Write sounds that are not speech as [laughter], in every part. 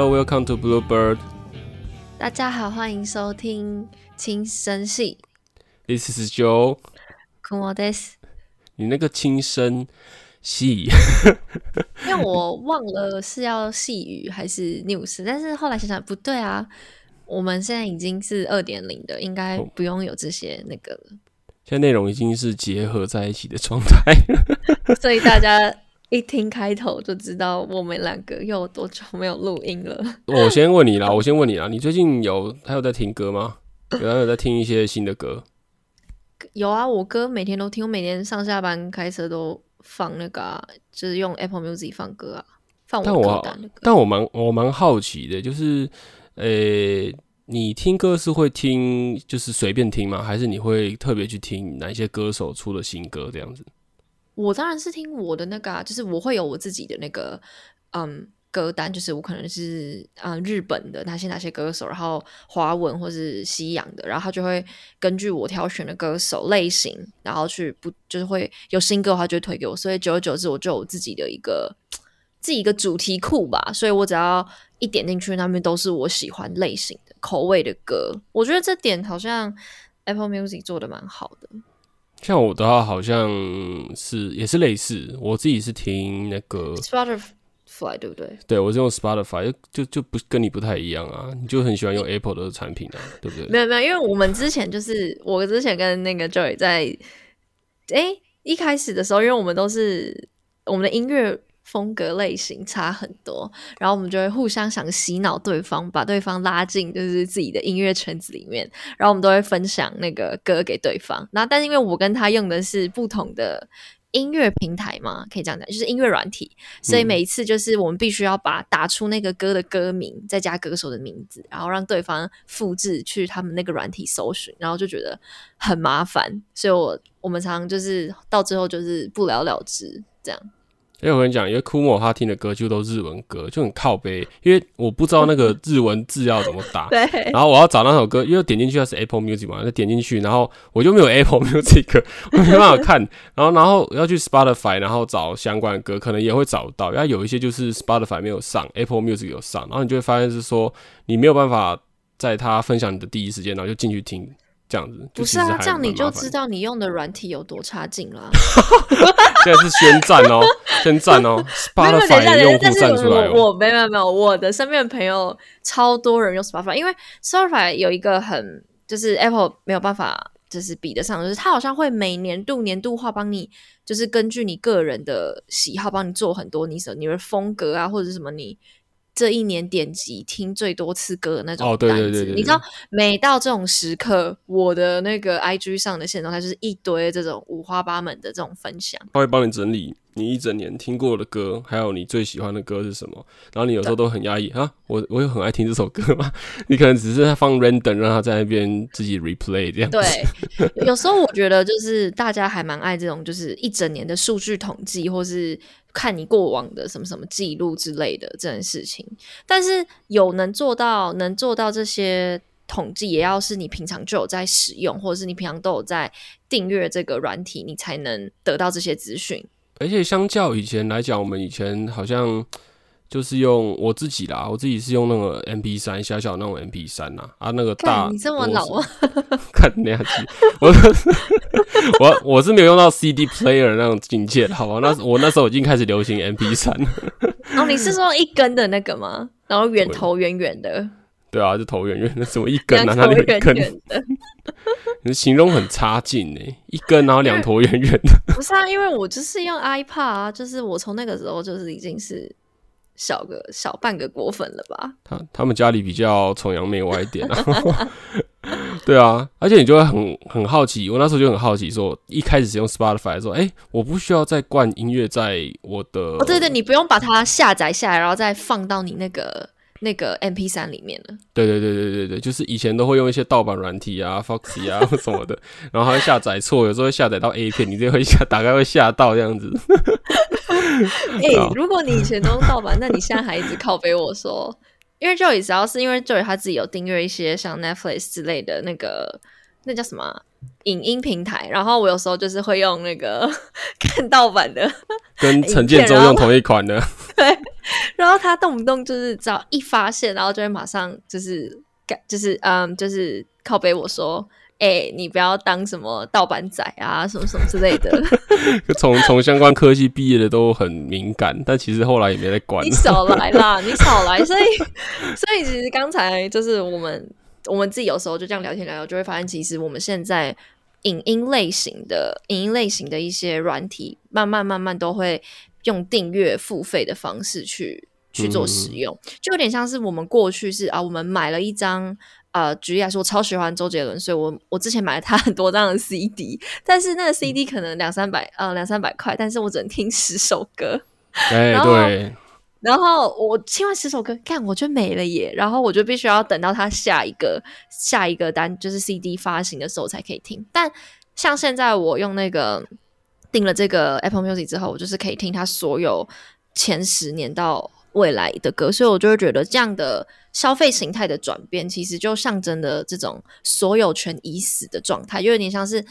Hello, welcome to Bluebird. 大家好，欢迎收听轻声系。This is Joe. 空我 this，你那个轻声细，因为我忘了是要细语还是 news，但是后来想想不对啊，我们现在已经是二点零的，应该不用有这些那个了，现在内容已经是结合在一起的状态。[laughs] 所以大家一听开头就知道我们两个又有多久没有录音了。[laughs] 我先问你啦，我先问你啦，你最近有还有在听歌吗？有还有在听一些新的歌？有啊，我歌每天都听，我每天上下班开车都放那个、啊，就是用 Apple Music 放歌啊，放但我歌单的歌。但我蛮我蛮好奇的，就是呃，你听歌是会听就是随便听吗？还是你会特别去听哪一些歌手出的新歌这样子？我当然是听我的那个、啊，就是我会有我自己的那个嗯歌单，就是我可能是嗯日本的哪些哪些歌手，然后华文或是西洋的，然后他就会根据我挑选的歌手类型，然后去不就是会有新歌的话就会推给我，所以久而久之我就有自己的一个自己一个主题库吧，所以我只要一点进去，那边都是我喜欢类型的口味的歌，我觉得这点好像 Apple Music 做的蛮好的。像我的话，好像是也是类似，我自己是听那个 Spotify 对不对？对我是用 Spotify，就就就不跟你不太一样啊，你就很喜欢用 [laughs] Apple 的产品啊，对不对？没有没有，因为我们之前就是我之前跟那个 Joy 在，诶一开始的时候，因为我们都是我们的音乐风格类型差很多，然后我们就会互相想洗脑对方，把对方拉进就是自己的音乐圈子里面，然后我们都会分享那个歌给对方。然后，但是因为我跟他用的是不同的。音乐平台嘛，可以这样讲，就是音乐软体，所以每一次就是我们必须要把打出那个歌的歌名，再加歌手的名字，然后让对方复制去他们那个软体搜寻，然后就觉得很麻烦，所以我我们常常就是到最后就是不了了之这样。因为我跟你讲，因为库莫他听的歌就都日文歌，就很靠背，因为我不知道那个 [laughs] 日文字要怎么打，对，然后我要找那首歌，因为点进去它是 Apple Music 嘛，就点进去，然后我就没有 Apple [laughs] Music，我没办法看，然后然后要去 Spotify，然后找相关的歌，可能也会找不到，因为有一些就是 Spotify 没有上，Apple Music 有上，然后你就会发现是说你没有办法在他分享你的第一时间，然后就进去听。这样子不是啊，这样你就知道你用的软体有多差劲啦。[laughs] 现在是宣战哦，宣战哦，[laughs] Spotify 用户站出来哦。我没有没有，我的身边的朋友超多人用 Spotify，因为 Spotify 有一个很就是 Apple 没有办法就是比得上，就是它好像会每年度年度化帮你，就是根据你个人的喜好帮你做很多你什你的风格啊，或者什么你。这一年点击听最多次歌的那种哦，对对对对，你知道，每到这种时刻，我的那个 IG 上的线动，它就是一堆这种五花八门的这种分享。他会帮你整理你一整年听过的歌，还有你最喜欢的歌是什么。然后你有时候都很压抑啊，我我有很爱听这首歌吗？[laughs] 你可能只是放 random 让他在那边自己 replay 这样。对，有时候我觉得就是大家还蛮爱这种，就是一整年的数据统计，或是。看你过往的什么什么记录之类的这件事情，但是有能做到能做到这些统计，也要是你平常就有在使用，或者是你平常都有在订阅这个软体，你才能得到这些资讯。而且相较以前来讲，我们以前好像就是用我自己啦，我自己是用那个 M P 三小小那种 M P 三呐，啊那个大，你这么老啊？看那样子，我 [laughs] 我我是没有用到 C D player 那种境界，好吧？那我那时候已经开始流行 M P 三了。哦，你是说一根的那个吗？然后圆头圆圆的。对啊，就头圆圆的，怎么一根啊？哪里一根？你形容很差劲呢，一根然后两头圆圆的。不是啊，因为我就是用 iPad 啊，就是我从那个时候就是已经是小个小半个果粉了吧。他他们家里比较崇洋媚外一点啊。[laughs] 对啊，而且你就会很很好奇，我那时候就很好奇，说一开始使用 Spotify 说，哎，我不需要再灌音乐在我的。哦，对对，你不用把它下载下来，然后再放到你那个。那个 M P 三里面了，对对对对对对，就是以前都会用一些盗版软体啊，Foxy 啊什么的，然后还会下载错，有时候会下载到 A 片，你这会下打开会吓到这样子。[laughs] [laughs] 哎，如果你以前都用盗版，那你现在还一直靠背我说，因为 Joey 只要是因为 Joey 他自己有订阅一些像 Netflix 之类的那个那叫什么影音平台，然后我有时候就是会用那个 [laughs] 看盗版的，跟陈建州用同一款的，[laughs] 对。然后他动不动就是只要一发现，然后就会马上就是改，就是嗯，就是靠背我说，哎、你不要当什么盗版仔啊，什么什么之类的。[laughs] 从 [laughs] 从相关科技毕业的都很敏感，但其实后来也没在管你。少来啦，[laughs] 你少来。所以，所以其实刚才就是我们我们自己有时候就这样聊天聊聊，就会发现，其实我们现在影音类型的影音类型的一些软体，慢慢慢慢都会用订阅付费的方式去去做使用，就有点像是我们过去是啊，我们买了一张。呃，举例来说，我超喜欢周杰伦，所以我我之前买了他很多张的 CD，但是那个 CD 可能两三百呃两三百块，但是我只能听十首歌，哎、[laughs] 对，然后我听完十首歌，看我就没了耶，然后我就必须要等到他下一个下一个单就是 CD 发行的时候才可以听。但像现在我用那个订了这个 Apple Music 之后，我就是可以听他所有前十年到未来的歌，所以我就会觉得这样的消费形态的转变，其实就象征的这种所有权已死的状态，就有点像是。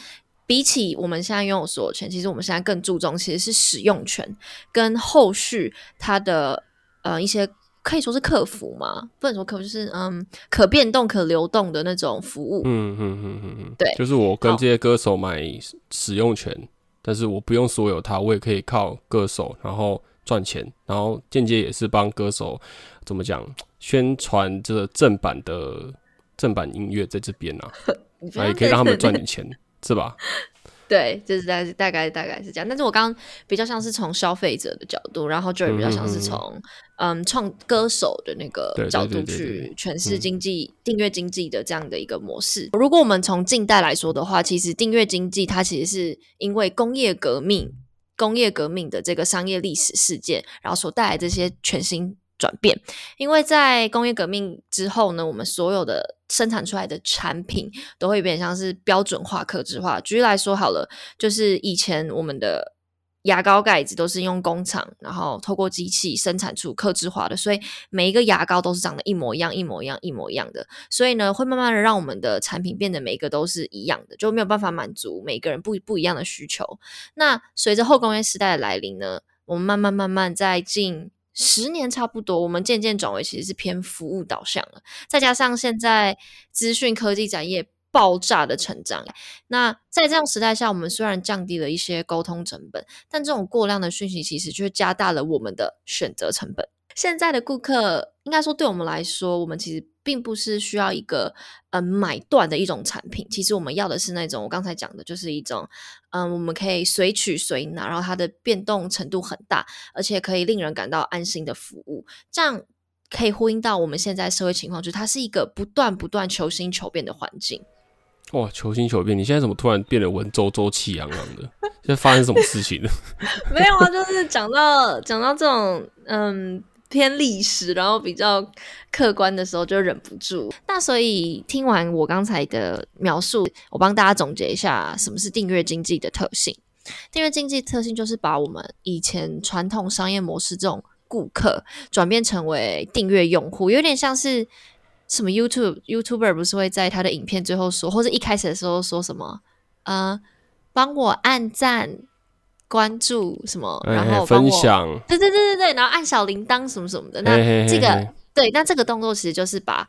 比起我们现在拥有所有权，其实我们现在更注重其实是使用权跟后续它的呃一些可以说是客服嘛，不能说客服，就是嗯可变动、可流动的那种服务。嗯嗯嗯嗯嗯，对就是我跟好这些歌手买使用权，但是我不用所有它，我也可以靠歌手然后赚钱，然后间接也是帮歌手怎么讲宣传这个正版的正版音乐在这边啊，[laughs] 你不啊也可以让他们赚点钱，是吧？[laughs] 对，就是大概大概大概是这样。但是我刚刚比较像是从消费者的角度，然后 Joy 比较像是从嗯创歌手的那个角度去诠释嗯经济订阅经济的这样的一个模式。如果我们从近代来说的话，其实订阅经济它其实是因为工业革命、工业革命的这个商业历史事件，然后所带来这些全新转变。因为在工业革命之后呢，我们所有的生产出来的产品都会有点像是标准化、克制化。举例来说好了，就是以前我们的牙膏盖子都是用工厂，然后透过机器生产出克制化的，所以每一个牙膏都是长得一模一样、一模一样、一模一样的。所以呢，会慢慢的让我们的产品变得每一个都是一样的，就没有办法满足每个人不不一样的需求。那随着后工业时代的来临呢，我们慢慢慢慢在近十年差不多，我们渐渐转为其实是偏服务导向了。再加上现在资讯科技产业爆炸的成长，那在这样时代下，我们虽然降低了一些沟通成本，但这种过量的讯息其实却加大了我们的选择成本。现在的顾客，应该说对我们来说，我们其实并不是需要一个嗯买断的一种产品，其实我们要的是那种我刚才讲的，就是一种嗯我们可以随取随拿，然后它的变动程度很大，而且可以令人感到安心的服务，这样可以呼应到我们现在社会情况，就是它是一个不断不断求新求变的环境。哇，求新求变！你现在怎么突然变得文绉绉、气昂昂的？现在发生什么事情了？[laughs] 没有啊，就是讲到讲到这种嗯偏历史，然后比较客观的时候，就忍不住。那所以听完我刚才的描述，我帮大家总结一下什么是订阅经济的特性。订阅经济特性就是把我们以前传统商业模式这种顾客转变成为订阅用户，有点像是什么 YouTube YouTuber 不是会在他的影片最后说，或者一开始的时候说什么呃，帮我按赞、关注什么，然哎后分享，对对对对对，然后按小铃铛什么什么的。那这个嘿对，那这个动作其实就是把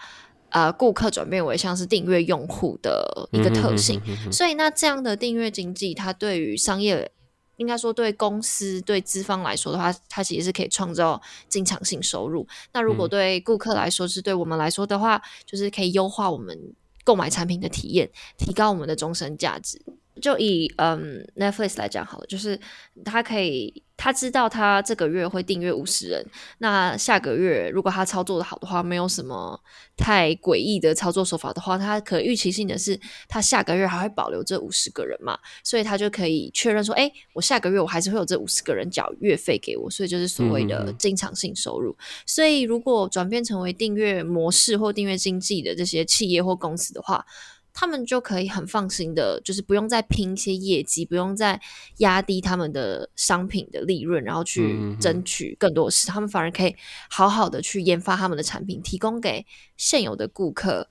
呃顾客转变为像是订阅用户的一个特性。嗯哼哼哼哼所以那这样的订阅经济，它对于商业，应该说对公司、对资方来说的话，它其实是可以创造经常性收入。那如果嗯对顾客来说，是对我们来说的话，就是可以优化我们购买产品的体验，提高我们的终身价值。就以嗯 Netflix 来讲好了，就是他可以他知道他这个月会订阅五十人，那下个月如果他操作的好的话，没有什么太诡异的操作手法的话，他可预期性的是他下个月还会保留这五十个人嘛，所以他就可以确认说，哎，我下个月我还是会有这五十个人缴月费给我，所以就是所谓的经常性收入。所以如果转变成为订阅模式或订阅经济的这些企业或公司的话，他们就可以很放心的，就是不用再拼一些业绩，不用再压低他们的商品的利润，然后去争取更多的事。他们反而可以好好的去研发他们的产品，提供给现有的顾客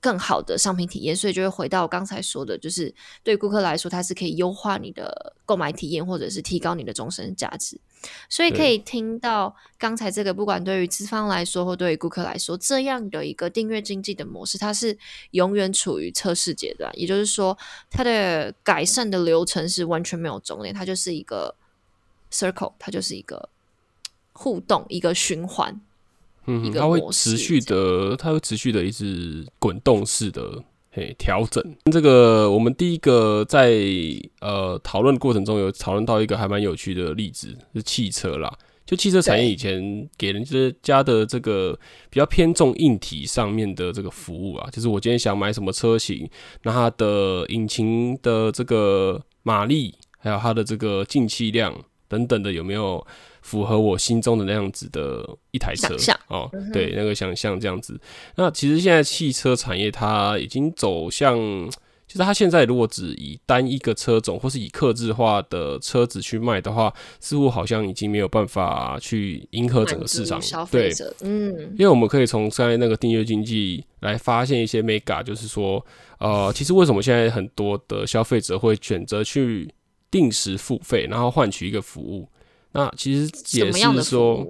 更好的商品体验。所以就会回到我刚才说的，就是对顾客来说，它是可以优化你的购买体验，或者是提高你的终身价值。所以可以听到刚才这个，不管对于资方来说或对于顾客来说，这样的一个订阅经济的模式，它是永远处于测试阶段。也就是说，它的改善的流程是完全没有终点，它就是一个 circle，它就是一个互动，一个循环。嗯，它会持续的，它会持续的一直滚动式的。嘿，调整这个，我们第一个在呃讨论过程中有讨论到一个还蛮有趣的例子，是汽车啦。就汽车产业以前给人家的这个比较偏重硬体上面的这个服务啊，就是我今天想买什么车型，那它的引擎的这个马力，还有它的这个进气量等等的有没有？符合我心中的那样子的一台车哦，对，那个想象这样子。那其实现在汽车产业它已经走向，就是它现在如果只以单一个车种或是以客制化的车子去卖的话，似乎好像已经没有办法去迎合整个市场。对，嗯，因为我们可以从刚才那个订阅经济来发现一些 mega，就是说，呃，其实为什么现在很多的消费者会选择去定时付费，然后换取一个服务？那其实也是说，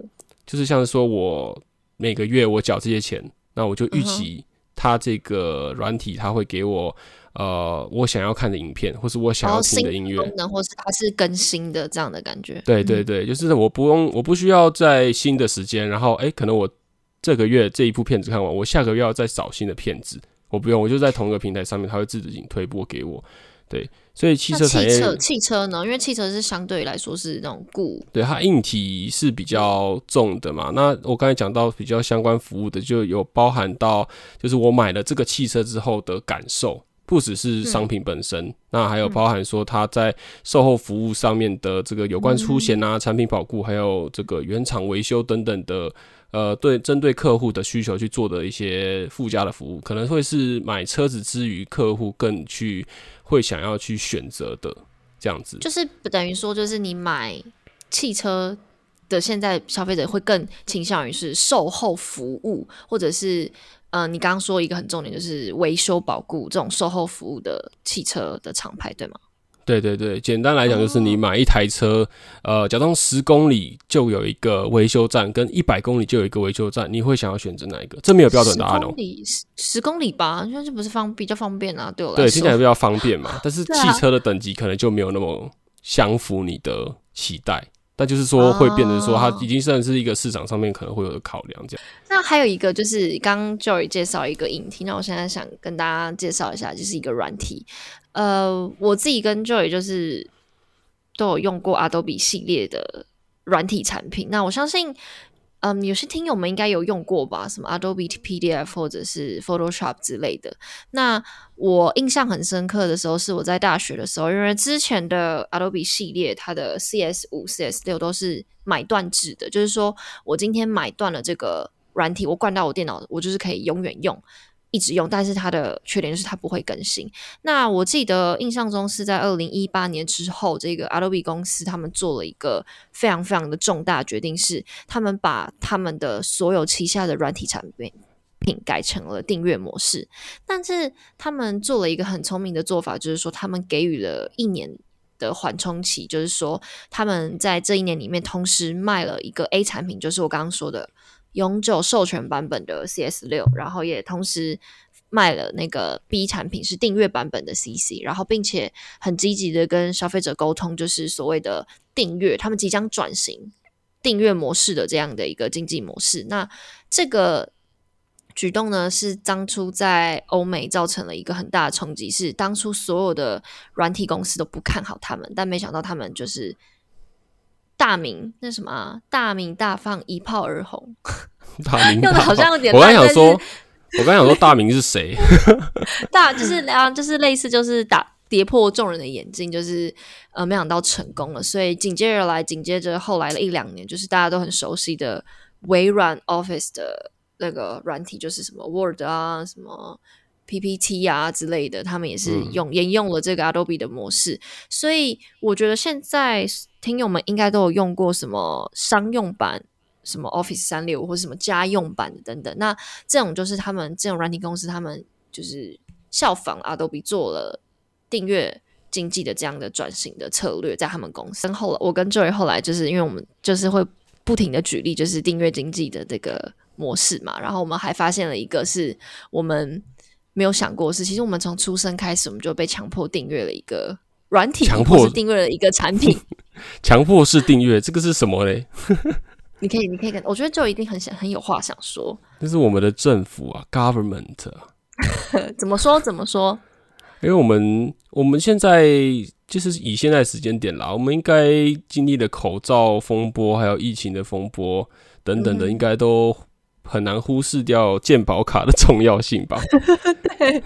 就是像是说我每个月我缴这些钱，那我就预期它这个软体它会给我呃我想要看的影片，或是我想要听的音乐，功能，或是它是更新的这样的感觉。对对对，就是我不用我不需要在新的时间，然后哎，可能我这个月这一部片子看完，我下个月要再找新的片子，我不用，我就在同一个平台上面，它会自己推播给我。对，所以汽车产业，汽车呢？因为汽车是相对来说是那种固，对它硬体是比较重的嘛。那我刚才讲到比较相关服务的，就有包含到，就是我买了这个汽车之后的感受，不只是商品本身，那还有包含说它在售后服务上面的这个有关出险啊、产品保固，还有这个原厂维修等等的。呃，对，针对客户的需求去做的一些附加的服务，可能会是买车子之余，客户更去会想要去选择的这样子。就是等于说，就是你买汽车的，现在消费者会更倾向于是售后服务，或者是呃，你刚刚说一个很重点，就是维修保固这种售后服务的汽车的厂牌，对吗？对对对，简单来讲就是你买一台车，呃，假装十公里就有一个维修站，跟一百公里就有一个维修站，你会想要选择哪一个？这没有标准答案哦。十公里，十公里吧，因为这不是方比较方便啊，对我来说。对，听起来比较方便嘛。[laughs] 但是汽车的等级可能就没有那么相符你的期待，那就是说会变成说，它已经算是一个市场上面可能会有的考量这样。那还有一个就是刚 Joy 介绍一个影题，那我现在想跟大家介绍一下，就是一个软体。呃，我自己跟 Joy 就是都有用过 Adobe 系列的软体产品。那我相信，嗯，有些听友们应该有用过吧？什么 Adobe PDF 或者是 Photoshop 之类的。那我印象很深刻的时候，是我在大学的时候，因为之前的 Adobe 系列它的 CS 五、CS 六都是买断制的，就是说我今天买断了这个软体，我灌到我电脑，我就是可以永远用。一直用，但是它的缺点就是它不会更新。那我记得印象中是在二零一八年之后，这个 Adobe 公司他们做了一个非常非常的重大决定，是他们把他们的所有旗下的软体产品品改成了订阅模式。但是他们做了一个很聪明的做法，就是说他们给予了一年的缓冲期，就是说他们在这一年里面同时卖了一个 A 产品，就是我刚刚说的。永久授权版本的 CS 六，然后也同时卖了那个 B 产品是订阅版本的 CC，然后并且很积极的跟消费者沟通，就是所谓的订阅，他们即将转型订阅模式的这样的一个经济模式。那这个举动呢，是当初在欧美造成了一个很大的冲击，是当初所有的软体公司都不看好他们，但没想到他们就是。大名那什么大名大放一炮而红，[laughs] 大名大放好像有点。我刚想说，我刚想说大名是谁？[laughs] 大就是啊就是类似就是打跌破众人的眼镜，就是呃没想到成功了，所以紧接着来紧接着后来的一两年，就是大家都很熟悉的微软 Office 的那个软体，就是什么 Word 啊什么。PPT 啊之类的，他们也是用沿用了这个 Adobe 的模式，所以我觉得现在听友们应该都有用过什么商用版、什么 Office 三六或者什么家用版的等等。那这种就是他们这种软体公司，他们就是效仿 Adobe 做了订阅经济的这样的转型的策略在他们公司。后来我跟 Joy 后来就是因为我们就是会不停的举例，就是订阅经济的这个模式嘛，然后我们还发现了一个是我们没有想过是，其实我们从出生开始我们就被强迫订阅了一个软体，强迫订阅了一个产品，[laughs] 强迫式订阅，这个是什么嘞？[laughs] 你可以，你可以跟我觉得就一定很想很有话想说，这是我们的政府啊，government，[laughs] 怎么说怎么说？因为我们我们现在就是以现在时间点啦，我们应该经历的口罩风波，还有疫情的风波等等的，应该都很难忽视掉健保卡的重要性吧？[laughs] 对。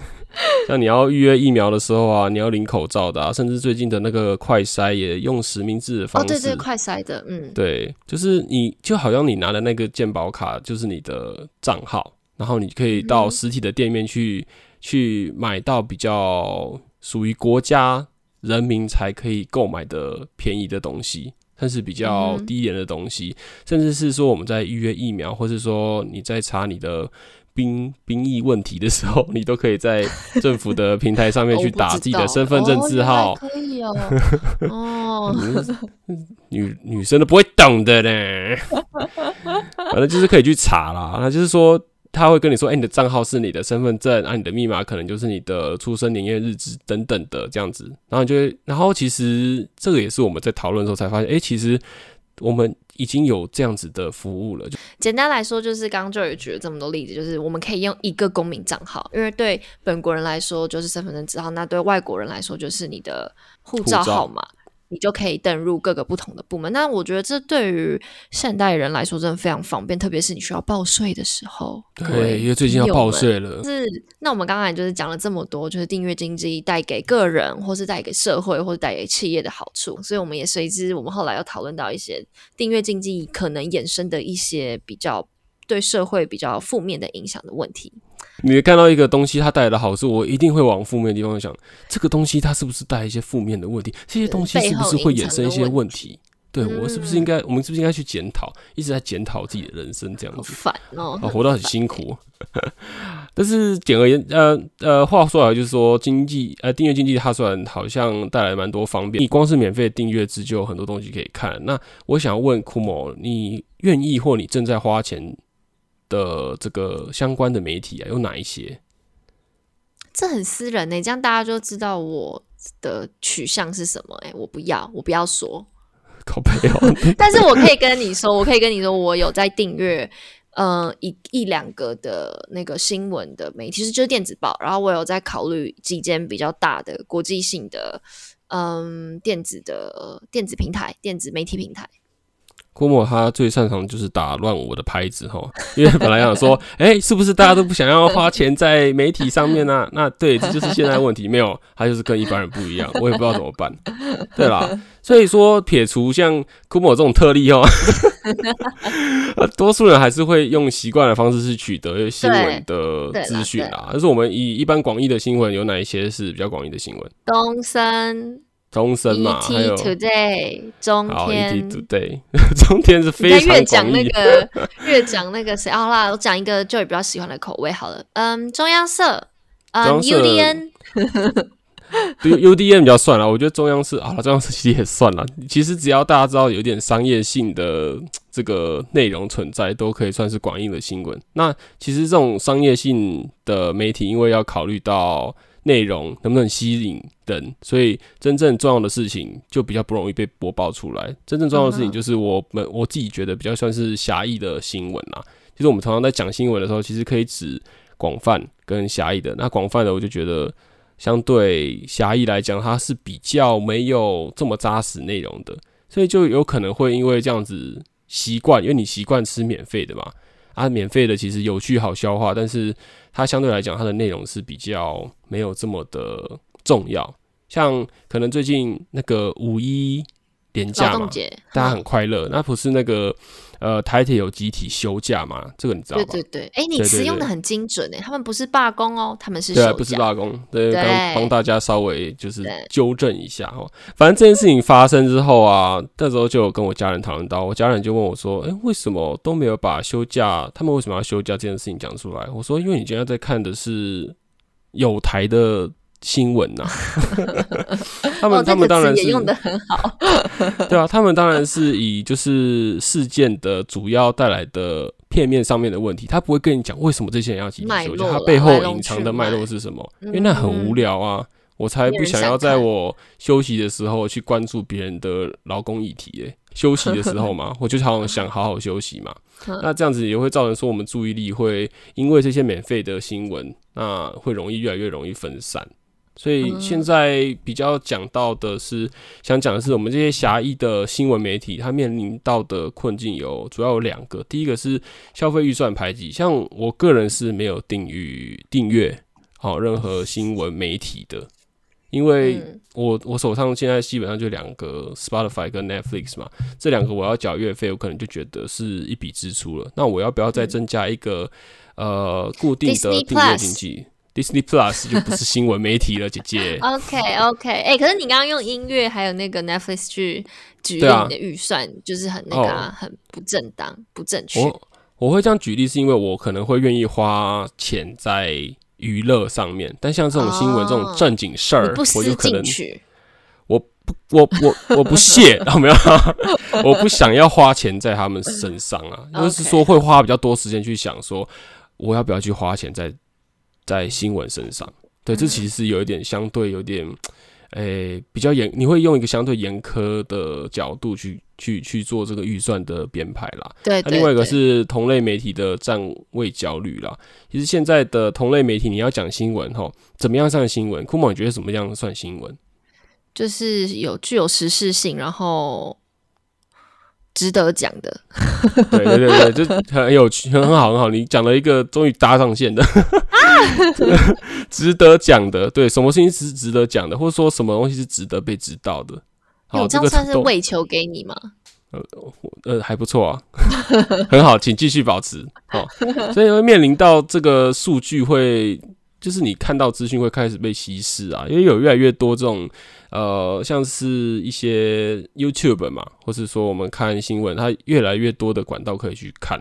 像你要预约疫苗的时候啊，你要领口罩的，啊，甚至最近的那个快筛也用实名制的方式。哦，对对，快筛的，嗯，对，就是你就好像你拿的那个健保卡就是你的账号，然后你可以到实体的店面去去买到比较属于国家人民才可以购买的便宜的东西，但是比较低廉的东西，甚至是说我们在预约疫苗，或是说你在查你的。兵兵役问题的时候，你都可以在政府的平台上面 [laughs] 去打自己的身份证字号。可以哦，[laughs] 哦，女女生都不会懂的呢。[laughs] 反正就是可以去查啦。那就是说，他会跟你说：“哎，你的账号是你的身份证，啊，你的密码可能就是你的出生年月日子等等的这样子。”然后就会，然后其实这个也是我们在讨论的时候才发现，哎，其实。我们已经有这样子的服务了。就简单来说，就是刚刚就有举了这么多例子，就是我们可以用一个公民账号，因为对本国人来说就是身份证字号，那对外国人来说就是你的护照号码。你就可以登入各个不同的部门。那我觉得这对于现代人来说真的非常方便，特别是你需要报税的时候。对，因为最近要报税了。是，那我们刚才就是讲了这么多，就是订阅经济带给个人，或是带给社会，或者带给企业的好处。所以我们也随之，我们后来又讨论到一些订阅经济可能衍生的一些比较对社会比较负面的影响的问题。你看到一个东西，它带来的好处，我一定会往负面的地方想。这个东西它是不是带一些负面的问题？这些东西是不是会衍生一些问题？对我是不是应该，我们是不是应该去检讨？一直在检讨自己的人生，这样子。烦哦，活到很辛苦。[laughs] 但是简而言，呃呃，话说来就是说，经济呃订阅经济，它虽然好像带来蛮多方便，你光是免费订阅制就有很多东西可以看。那我想问库某，你愿意或你正在花钱？的这个相关的媒体啊，有哪一些？这很私人呢，这样大家就知道我的取向是什么。哎，我不要，我不要说，靠背哦。[laughs] 但是我可以跟你说，[laughs] 我可以跟你说，我有在订阅，呃，一一两个的那个新闻的媒体，其实就是电子报。然后我有在考虑几间比较大的国际性的，嗯，电子的电子平台、电子媒体平台。郭沫他最擅长就是打乱我的拍子哈，[laughs] 因为本来想说，[laughs] 哎，是不是大家都不想要花钱在媒体上面呢？[laughs] 那对，这就是现在问题。没有，他就是跟一般人不一样，我也不知道怎么办。对啦，所以说撇除像郭沫这种特例哦，多数人还是会用习惯的方式去取得新闻的资讯啊。就是我们以一般广义的新闻，有哪一些是比较广义的新闻？东森。中生嘛，还有 Today 中天，Today 中天是非常越讲那个越讲那个谁好啦，我讲一个就比较喜欢的口味好了。嗯，中央社，嗯，UDN，[laughs] 对 UDN 比较算了。我觉得中央社啊，中央社其实也算了。其实只要大家知道有点商业性的这个内容存在，都可以算是广义的新闻。那其实这种商业性的媒体，因为要考虑到。内容能不能吸引人？所以真正重要的事情就比较不容易被播报出来。真正重要的事情就是我们我自己觉得比较算是狭义的新闻啦。其实我们常常在讲新闻的时候，其实可以指广泛跟狭义的。那广泛的，我就觉得相对狭义来讲，它是比较没有这么扎实内容的，所以就有可能会因为这样子习惯，因为你习惯吃免费的嘛。啊，免费的其实有趣好消化，但是它相对来讲，它的内容是比较没有这么的重要。像可能最近那个五一连假嘛，大家很快乐，那不是那个。呃，台铁有集体休假嘛？这个你知道吗？对对对，哎，你词用的很精准哎，他们不是罢工哦，他们是对，不是罢工，对，帮帮大家稍微就是纠正一下哦。反正这件事情发生之后啊，那时候就有跟我家人讨论到，我家人就问我说：“哎，为什么都没有把休假？他们为什么要休假这件事情讲出来？”我说：“因为你今天在看的是有台的新闻呐。[laughs] 他们他们当然是用的很好，[laughs] 对啊，他们当然是以就是事件的主要带来的片面上面的问题，他不会跟你讲为什么这些人要集体休息，他背后隐藏的脉络是什么，因为那很无聊啊。我才不想要在我休息的时候去关注别人的劳工议题诶。休息的时候嘛，[laughs] 我就好想好好休息嘛。那这样子也会造成说我们注意力会因为这些免费的新闻，那会容易越来越容易分散。所以现在比较讲到的是，想讲的是我们这些狭义的新闻媒体，它面临到的困境有主要有两个。第一个是消费预算排挤，像我个人是没有订阅订阅好任何新闻媒体的。因为我我手上现在基本上就两个 Spotify 跟 Netflix 嘛，这两个我要缴月费，我可能就觉得是一笔支出了。那我要不要再增加一个呃固定的订阅经济？Disney Plus 就不是新闻媒体了，姐姐。[laughs] OK OK，哎，可是你刚刚用音乐还有那个 Netflix 去举例你的预算，就是很那个很不正当、不正确。我我会这样举例，是因为我可能会愿意花钱在。娱乐上面，但像这种新闻这种正经事儿，我就可能我不我我我不屑，[laughs] 有没有？[laughs] 我不想要花钱在他们身上啊，就是说会花比较多时间去想说，我要不要去花钱在在新闻身上？对，这其实是有一点相对有点。诶，比较严，你会用一个相对严苛的角度去去去做这个预算的编排啦。对，那另外一个是同类媒体的站位焦虑啦。其实现在的同类媒体，你要讲新闻哈，怎么样算新闻？库某，你觉得怎么样算新闻？就是有具有实事性，然后。值得讲的，[laughs] 对对对对，就很有趣，很好很好。你讲了一个终于搭上线的，[laughs] 值得讲的。对，什么事情是值得讲的，或者说什么东西是值得被知道的？好，这个算是喂球给你吗？呃呃，还不错啊，[laughs] 很好，请继续保持。好，所以会面临到这个数据会。就是你看到资讯会开始被稀释啊，因为有越来越多这种呃，像是一些 YouTube 嘛，或是说我们看新闻，它越来越多的管道可以去看，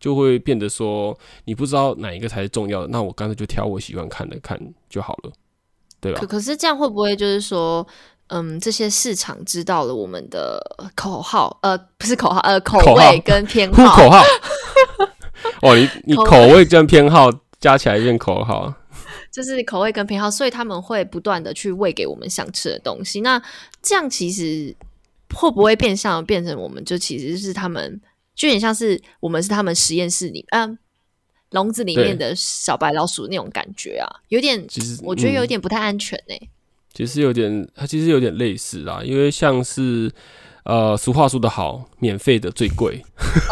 就会变得说你不知道哪一个才是重要的，那我干脆就挑我喜欢看的看就好了，对吧？可可是这样会不会就是说，嗯，这些市场知道了我们的口号，呃，不是口号，呃，口味跟偏好，口号。哦，你你口味跟偏好加起来变口号。就是口味跟偏好，所以他们会不断的去喂给我们想吃的东西。那这样其实会不会变相变成我们就其实是他们，就有点像是我们是他们实验室里嗯笼子里面的小白老鼠那种感觉啊？有点，其实我觉得有点不太安全呢。其实有点，它其实有点类似啦，因为像是。呃，俗话说得好，免费的最贵。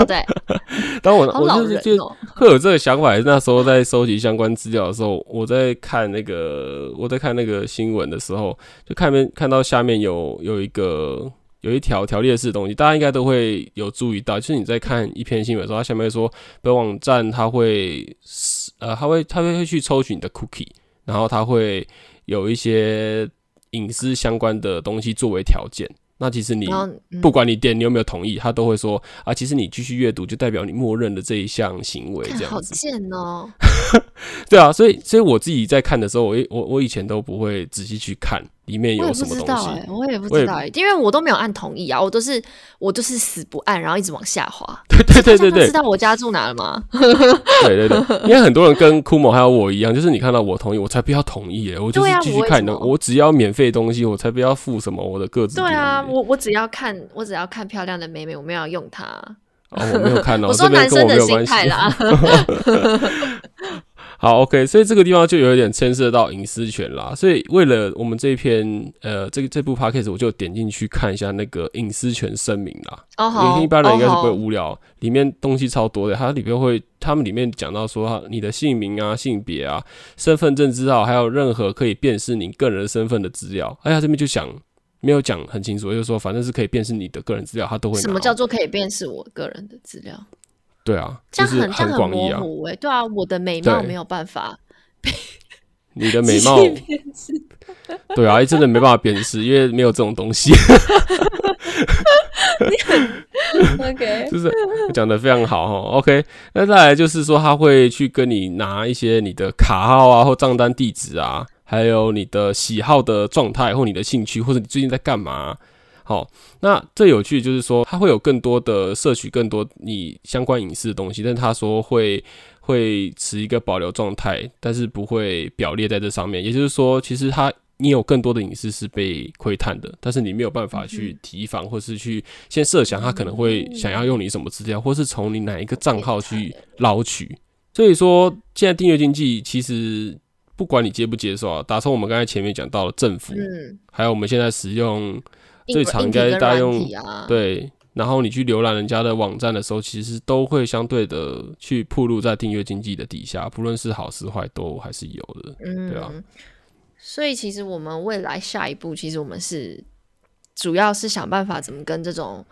哦，对。[laughs] 当我我就是就 [laughs] 会有这个想法，那时候在收集相关资料的时候，我在看那个我在看那个新闻的时候，就看面看到下面有有一个有一条条列式的东西，大家应该都会有注意到，就是你在看一篇新闻的时候，它下面说本网站它会呃，它会它会去抽取你的 cookie，然后它会有一些隐私相关的东西作为条件。那其实你不管你点你有没有同意，他都会说啊，其实你继续阅读就代表你默认的这一项行为，这样子。好贱哦！[laughs] 对啊，所以所以我自己在看的时候，我我我以前都不会仔细去看。里面有什么东西？我也不知道哎，因为我都没有按同意啊，我都是我都是死不按，然后一直往下滑。[laughs] 对对对对对，知道我家住哪了吗？[laughs] 对对对，因为很多人跟库某还有我一样，就是你看到我同意，我才不要同意哎，我就是继续看的，我只要免费东西，我才不要付什么我的个子。对啊，我我只要看，我只要看漂亮的妹妹，我没有用它。哦，我没有看到，[laughs] 我说男生的心态啦。好，OK，所以这个地方就有一点牵涉到隐私权啦。所以为了我们这篇呃，这个这部 podcast，我就点进去看一下那个隐私权声明啦。哦，一般人应该是不会无聊，里面东西超多的。它里面会，他们里面讲到说，你的姓名啊、性别啊、身份证资料，还有任何可以辨识你个人身份的资料。哎呀，这边就想没有讲很清楚，就是说反正是可以辨识你的个人资料，他都会。什么叫做可以辨识我个人的资料？对啊，这样很这样很模糊哎，对啊，我的美貌没有办法，[laughs] 你的美貌，对啊，真的没办法辨识，因为没有这种东西。[laughs] OK，[laughs] 就是讲的非常好哈。OK，那再来就是说，他会去跟你拿一些你的卡号啊，或账单地址啊。还有你的喜好的状态，或你的兴趣，或者你最近在干嘛。好，那最有趣就是说，它会有更多的摄取更多你相关隐私的东西，但他说会会持一个保留状态，但是不会表列在这上面。也就是说，其实它你有更多的隐私是被窥探的，但是你没有办法去提防，或是去先设想他可能会想要用你什么资料，或是从你哪一个账号去捞取。所以说，现在订阅经济其实不管你接不接受啊，打从我们刚才前面讲到了政府，嗯，还有我们现在使用。最常应该大家用对，然后你去浏览人家的网站的时候，其实都会相对的去铺露在订阅经济的底下，不论是好是坏，都还是有的，嗯，对啊。所以其实我们未来下一步，其实我们是主要是想办法怎么跟这种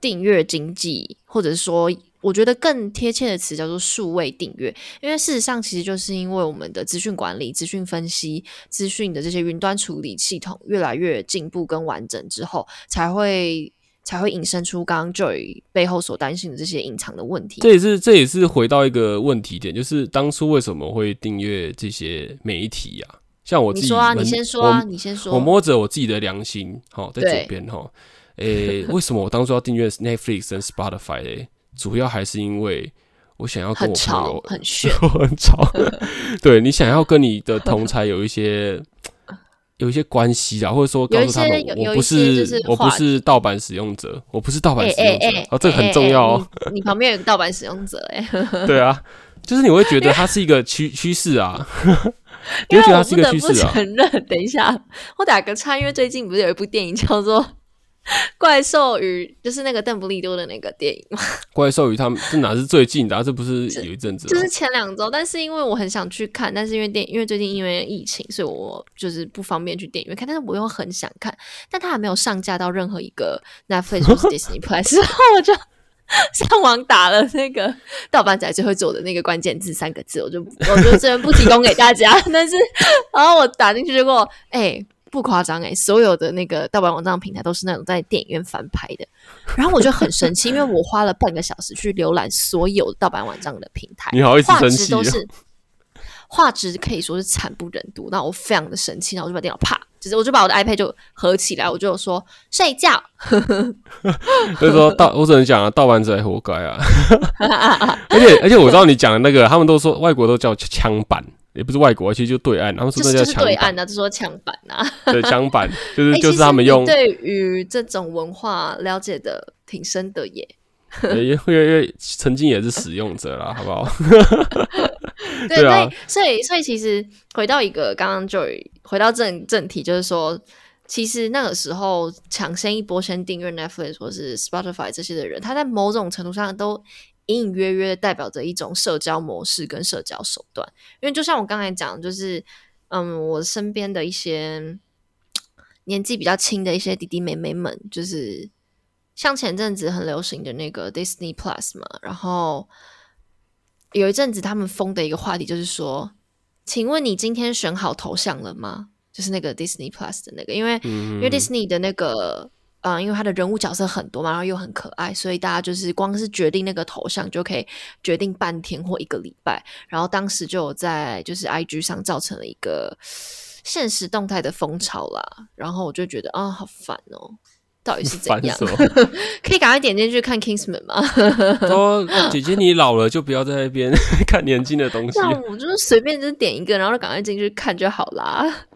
订阅经济，或者是说。我觉得更贴切的词叫做数位订阅，因为事实上其实就是因为我们的资讯管理、资讯分析、资讯的这些云端处理系统越来越进步跟完整之后，才会才会引申出刚刚 Joy 背后所担心的这些隐藏的问题。这也是这也是回到一个问题点，就是当初为什么会订阅这些媒体呀？像我自己，说啊，你先说啊，你先说。我摸着我自己的良心，好，在左边哈，诶，为什么我当初要订阅 Netflix 跟 Spotify 嘞？主要还是因为我想要跟我朋友很炫 [laughs] 很吵，[laughs] 对你想要跟你的同才有一些有一些关系啊，或者说告诉他们我不是我不是盗版使用者，我不是盗版使用者哦，这个很重要哦。你旁边有个盗版使用者哎，[laughs] 对啊，就是你会觉得它是一个趋趋势啊，你会觉得它是一个趋势啊。承认，等一下我打个叉，因为最近不是有一部电影叫做。[laughs] 怪兽与就是那个邓布利多的那个电影嘛？[laughs] 怪兽与他们这哪是最近的？这不是 [laughs] 有一阵子？就是前两周，但是因为我很想去看，但是因为电因为最近因为疫情，所以我就是不方便去电影院看。但是我又很想看，但它还没有上架到任何一个 Netflix 或是 Disney Plus，然后我就上网打了那个盗版仔最会做的那个关键字三个字，我就我就这边不提供给大家。但是然后我打进去，结果哎。不夸张哎，所有的那个盗版网站平台都是那种在电影院翻拍的，然后我就很生气，[laughs] 因为我花了半个小时去浏览所有盗版网站的平台，你好意思生气？都是画质可以说是惨不忍睹，那我非常的生气，然后我就把电脑啪，就是我就把我的 iPad 就合起来，我就说睡觉。所以说盗，我只能讲啊，盗版者活该啊！[laughs] 而且而且我知道你讲的那个，他们都说外国都叫枪版。也不是外国，其实就对岸，然后说那叫枪版啊，就说枪版啊，对，[laughs] 枪版就是就是他们用。对于这种文化了解的挺深的耶，[laughs] 因为因为曾经也是使用者啦，好不好？[laughs] 对啊，所以所以其实回到一个刚刚就回到正正题，就是说，其实那个时候抢先一波先订阅 Netflix 或是 Spotify 这些的人，他在某种程度上都。隐隐约约代表着一种社交模式跟社交手段，因为就像我刚才讲，就是嗯，我身边的一些年纪比较轻的一些弟弟妹妹们，就是像前阵子很流行的那个 Disney Plus 嘛，然后有一阵子他们疯的一个话题就是说，请问你今天选好头像了吗？就是那个 Disney Plus 的那个，因为因为 Disney 的那个。嗯，因为他的人物角色很多嘛，然后又很可爱，所以大家就是光是决定那个头像就可以决定半天或一个礼拜。然后当时就有在就是 IG 上造成了一个现实动态的风潮啦。然后我就觉得啊，好烦哦，到底是怎 [laughs] 样？[laughs] 可以赶快点进去看 Kingsman 吗？[laughs] 说姐姐你老了就不要在那边看年轻的东西。那我就是随便就点一个，然后就赶快进去看就好啦。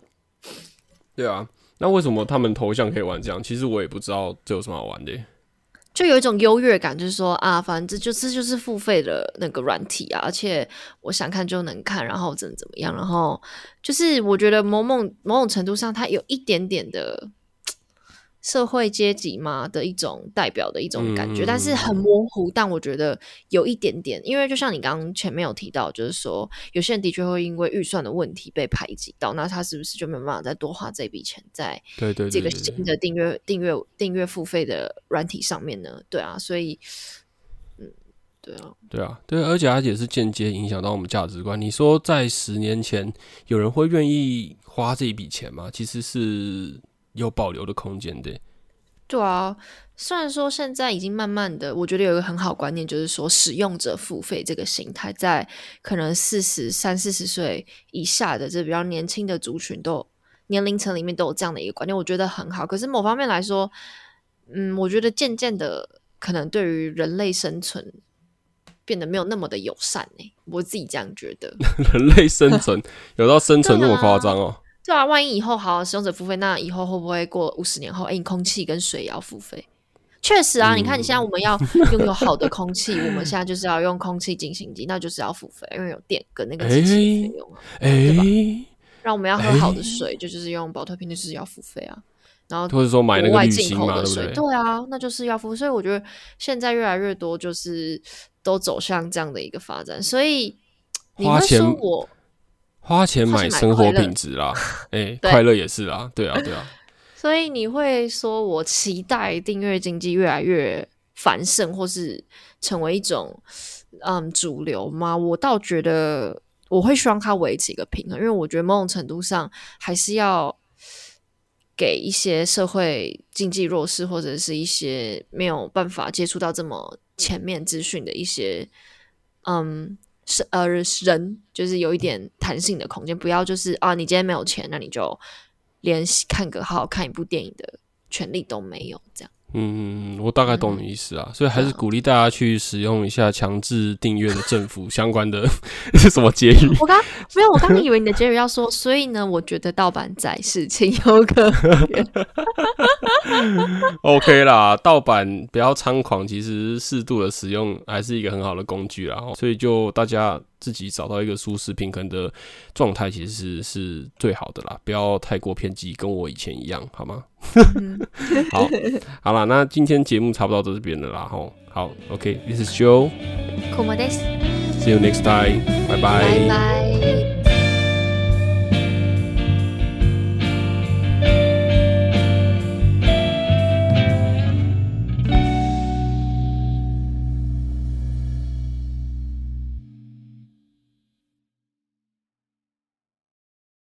对啊。那为什么他们头像可以玩这样？其实我也不知道这有什么好玩的。就有一种优越感，就是说啊，反正这就是就是付费的那个软体啊，而且我想看就能看，然后怎么怎么样，然后就是我觉得某某某种程度上，它有一点点的。社会阶级嘛的一种代表的一种感觉，但是很模糊。但我觉得有一点点，因为就像你刚刚前面有提到，就是说有些人的确会因为预算的问题被排挤到，那他是不是就没有办法再多花这笔钱在对对这个新的订阅订阅订阅付费的软体上面呢？对啊，所以嗯，对啊，对啊，对，而且它也是间接影响到我们价值观。你说在十年前有人会愿意花这一笔钱吗？其实是。有保留的空间的，对啊，虽然说现在已经慢慢的，我觉得有一个很好观念，就是说使用者付费这个形态，在可能四十三四十岁以下的这比较年轻的族群都年龄层里面都有这样的一个观念，我觉得很好。可是某方面来说，嗯，我觉得渐渐的可能对于人类生存变得没有那么的友善呢、我自己这样觉得。[laughs] 人类生存有到生存那么夸张哦？对啊，万一以后好使用者付费，那以后会不会过五十年后，哎，你空气跟水也要付费？确实啊，你看你现在我们要拥有好的空气，我们现在就是要用空气净新机，那就是要付费，因为有电跟那个机器的费用啊。哎，让我们要喝好的水，就就是用保特瓶，就是要付费啊。然后或者说买那个进口的？水对啊，那就是要付。所以我觉得现在越来越多就是都走向这样的一个发展。所以你会花钱说我花钱买买生活品质啦，哎，对快乐也是啦，对啊，对啊，所以你会说我期待订阅经济越来越繁盛，或是成为一种嗯主流吗？我倒觉得我会希望它维持一个平衡，因为我觉得某种程度上还是要给一些社会经济弱势或者是一些没有办法接触到这么前面资讯的一些嗯。是呃，人就是有一点弹性的空间，不要就是啊，你今天没有钱，那你就连看个好好看一部电影的权利都没有，这样。嗯，我大概懂你意思啊，所以还是鼓励大家去使用一下强制订阅的政府相关的是 [laughs] 什么结语？我刚没有，我刚以为你的结语要说，所以呢，我觉得盗版仔是情有可原。[laughs] OK 啦，盗版不要猖狂，其实适度的使用还是一个很好的工具啦。所以就大家自己找到一个舒适平衡的状态，其实是是最好的啦。不要太过偏激，跟我以前一样，好吗？[laughs] 好，好啦，那今天节目差不多到这边了啦。吼，好，OK，this、is Joe，see 苦么 this，you next time，拜拜拜。